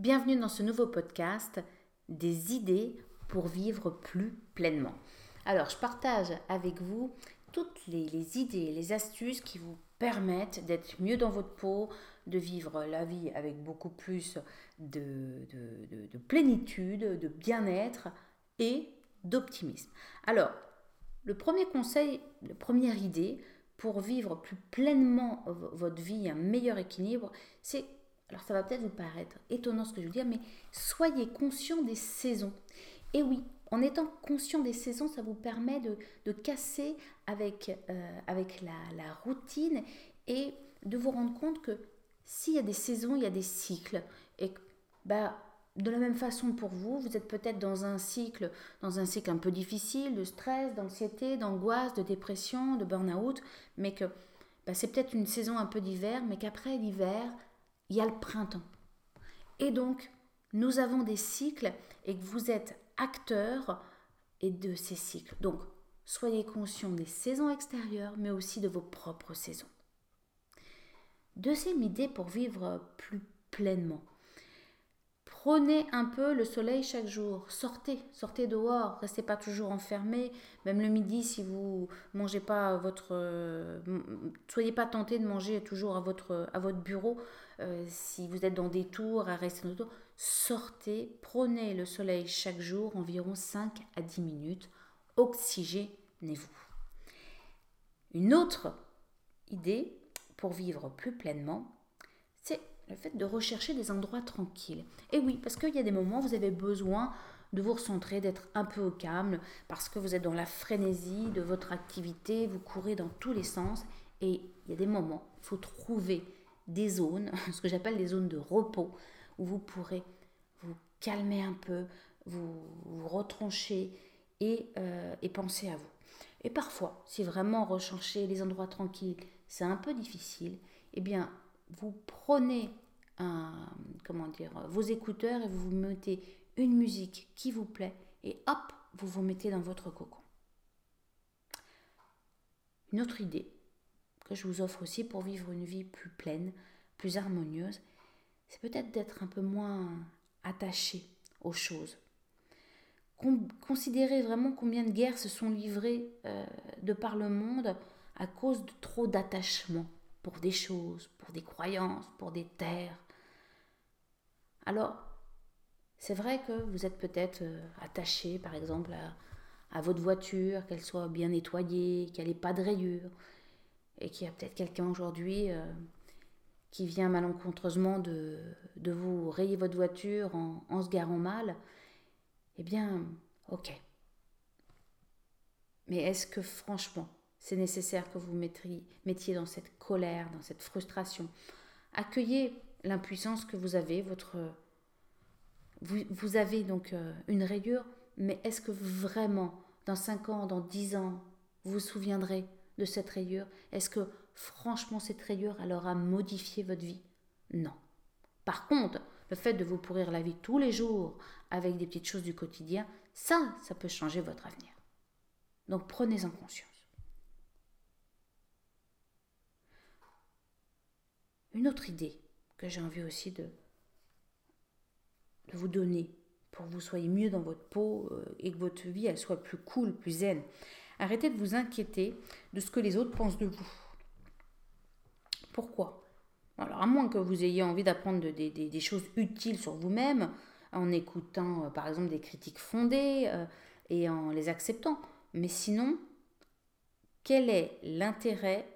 Bienvenue dans ce nouveau podcast des idées pour vivre plus pleinement. Alors, je partage avec vous toutes les, idées, les astuces qui vous permettent d'être mieux dans votre peau, de vivre la vie avec beaucoup plus de, de plénitude, de bien-être et d'optimisme. Alors, le premier conseil, la première idée pour vivre plus pleinement votre vie, un meilleur équilibre, c'est alors ça va peut-être vous paraître étonnant ce que je veux dire, mais soyez conscient des saisons. Et oui, en étant conscient des saisons, ça vous permet de, casser avec, euh, avec la, routine et de vous rendre compte que s'il y a des saisons, il y a des cycles. Et bah, de la même façon pour vous, vous êtes peut-être dans un cycle, dans un cycle un peu difficile, de stress, d'anxiété, d'angoisse, de dépression, de burn-out, mais que bah, c'est peut-être une saison un peu d'hiver, mais qu'après l'hiver, il y a le printemps. Et donc, nous avons des cycles et que vous êtes acteur et de ces cycles. Donc, soyez conscient des saisons extérieures, mais aussi de vos propres saisons. Deuxième idée pour vivre plus pleinement. Prenez un peu le soleil chaque jour. Sortez, sortez dehors. Restez pas toujours enfermé. Même le midi, si vous mangez pas votre, euh, soyez pas tenté de manger toujours à à votre bureau. Euh, si vous êtes dans des tours, à rester dans sortez, prenez le soleil chaque jour, environ 5 à 10 minutes. Oxygénez-vous. Une autre idée pour vivre plus pleinement, c'est le fait de rechercher des endroits tranquilles. Et oui, parce qu'il y a des moments où vous avez besoin de vous recentrer, d'être un peu au calme, parce que vous êtes dans la frénésie de votre activité, vous courez dans tous les sens, et il y a des moments, il faut trouver des zones, ce que j'appelle des zones de repos, où vous pourrez vous calmer un peu, vous, retrancher et, euh, et penser à vous. Et parfois, si vraiment rechercher les endroits tranquilles, c'est un peu difficile, eh bien, vous prenez un, comment dire, vos écouteurs et vous vous mettez une musique qui vous plaît et hop, vous vous mettez dans votre cocon. Une autre idée que je vous offre aussi pour vivre une vie plus pleine, plus harmonieuse, c'est peut-être d'être un peu moins attaché aux choses. Considérez vraiment combien de guerres se sont livrées euh, de par le monde à cause de trop d'attachement pour des choses, pour des croyances, pour des terres. Alors, c'est vrai que vous êtes peut-être euh, attaché, par exemple, à, votre voiture, qu'elle soit bien nettoyée, qu'elle n'ait pas de rayures, et qu'il y a peut-être quelqu'un aujourd'hui euh, qui vient malencontreusement de, de, vous rayer votre voiture en, en se garant mal. Eh bien, ok. Mais est-ce que franchement, c'est nécessaire que vous mettiez dans cette colère, dans cette frustration? Accueillez l'impuissance que vous avez, votre... Vous, avez donc euh, une rayure, mais est-ce que vraiment, dans 5 ans, dans 10 ans, vous vous souviendrez de cette rayure Est-ce que franchement cette rayure, elle aura modifié votre vie? Non. Par contre, le fait de vous pourrir la vie tous les jours avec des petites choses du quotidien, ça, ça peut changer votre avenir. Donc prenez-en conscience. Une autre idée que j'ai envie aussi de, de vous donner pour que vous soyez mieux dans votre peau euh, et que votre vie elle soit plus cool, plus zen. Arrêtez de vous inquiéter de ce que les autres pensent de vous. Pourquoi? Alors, à moins que vous ayez envie d'apprendre des, choses utiles sur vous-même, en écoutant euh, par exemple des critiques fondées euh, et en les acceptant. Mais sinon, quel est l'intérêt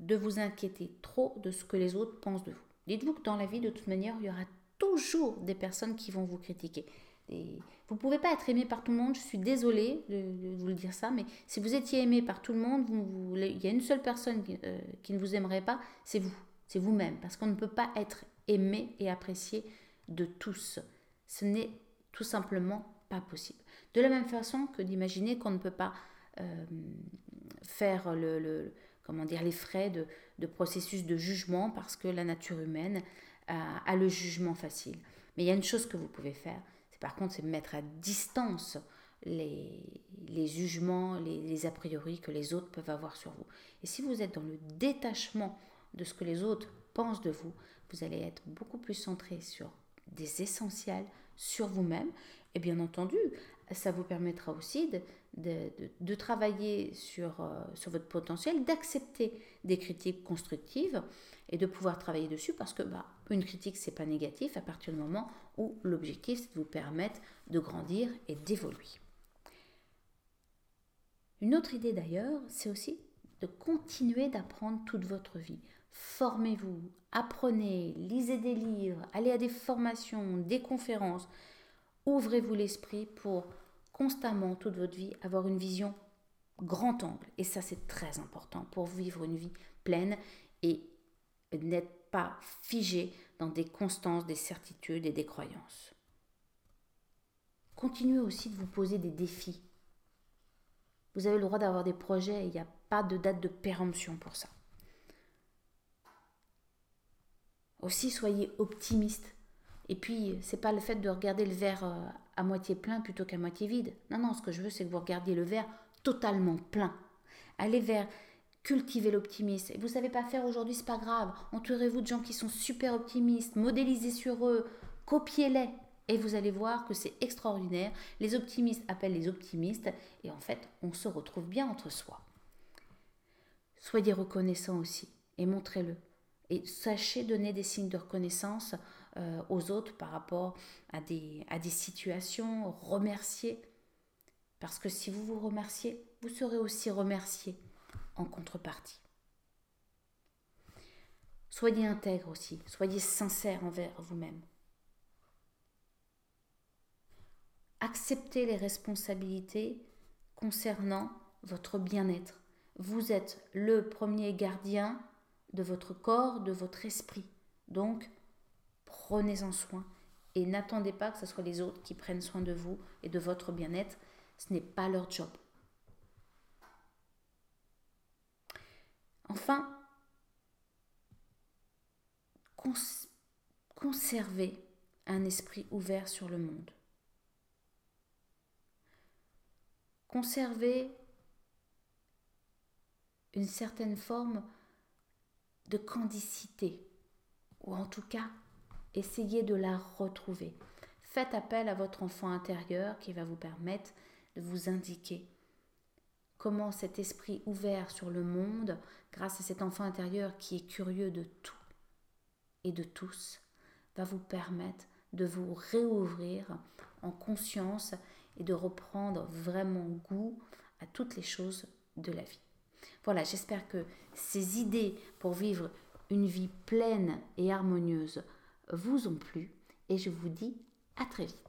de vous inquiéter trop de ce que les autres pensent de vous? Dites-vous que dans la vie, de toute manière, il y aura toujours des personnes qui vont vous critiquer. Vous ne pouvez pas être aimé par tout le monde, je suis désolée de, vous le dire ça, mais si vous étiez aimé par tout le monde, vous, il y a une seule personne euh, qui ne vous aimerait pas, c'est vous, c'est vous-même, parce qu'on ne peut pas être aimé et apprécié de tous. Ce n'est tout simplement pas possible. De la même façon que d'imaginer qu'on ne peut pas euh, faire comment dire, les frais de, processus de jugement parce que la nature humaine a, le jugement facile. Mais il y a une chose que vous pouvez faire, c'est par contre, c'est mettre à distance les, les jugements, les, a priori que les autres peuvent avoir sur vous. Et si vous êtes dans le détachement de ce que les autres pensent de vous, vous allez être beaucoup plus centré sur des essentiels sur vous-même. Et bien entendu, ça vous permettra aussi de, travailler sur, euh, sur votre potentiel, d'accepter des critiques constructives et de pouvoir travailler dessus parce que bah, une critique, c'est pas négatif à partir du moment où l'objectif, c'est de vous permettre de grandir et d'évoluer. Une autre idée d'ailleurs, c'est aussi de continuer d'apprendre toute votre vie. Formez-vous, apprenez, lisez des livres, allez à des formations, des conférences. Ouvrez-vous l'esprit pour constamment toute votre vie avoir une vision grand angle. Et ça, c'est très important pour vivre une vie pleine et n'être pas figé dans des constances, des certitudes et des croyances. Continuez aussi de vous poser des défis. Vous avez le droit d'avoir des projets, il n'y a pas de date de péremption pour ça. Aussi, soyez optimiste. Et puis, c'est pas le fait de regarder le verre euh, à moitié plein plutôt qu'à moitié vide. Non, non, ce que je veux, c'est que vous regardiez le verre totalement plein. Allez vers cultiver l'optimisme. Vous savez pas faire aujourd'hui, c'est pas grave. Entourez-vous de gens qui sont super optimistes, modélisez sur eux, copiez-les. Et vous allez voir que c'est extraordinaire. Les optimistes appellent les optimistes. Et en fait, on se retrouve bien entre soi. Soyez reconnaissant aussi et montrez-le. Et sachez donner des signes de reconnaissance euh, aux autres par rapport à des, à des situations, remercier. Parce que si vous vous remerciez, vous serez aussi remercié en contrepartie. Soyez intègre aussi, soyez sincère envers vous-même. Acceptez les responsabilités concernant votre bien-être. Vous êtes le premier gardien de votre corps, de votre esprit. Donc, prenez-en soin et n'attendez pas que ce soit les autres qui prennent soin de vous et de votre bien-être. Ce n'est pas leur job. Enfin, conservez un esprit ouvert sur le monde. Conservez une certaine forme de candicité, ou en tout cas, essayez de la retrouver. Faites appel à votre enfant intérieur qui va vous permettre de vous indiquer comment cet esprit ouvert sur le monde, grâce à cet enfant intérieur qui est curieux de tout et de tous, va vous permettre de vous réouvrir en conscience et de reprendre vraiment goût à toutes les choses de la vie. Voilà, j'espère que ces idées pour vivre une vie pleine et harmonieuse vous ont plu et je vous dis à très vite.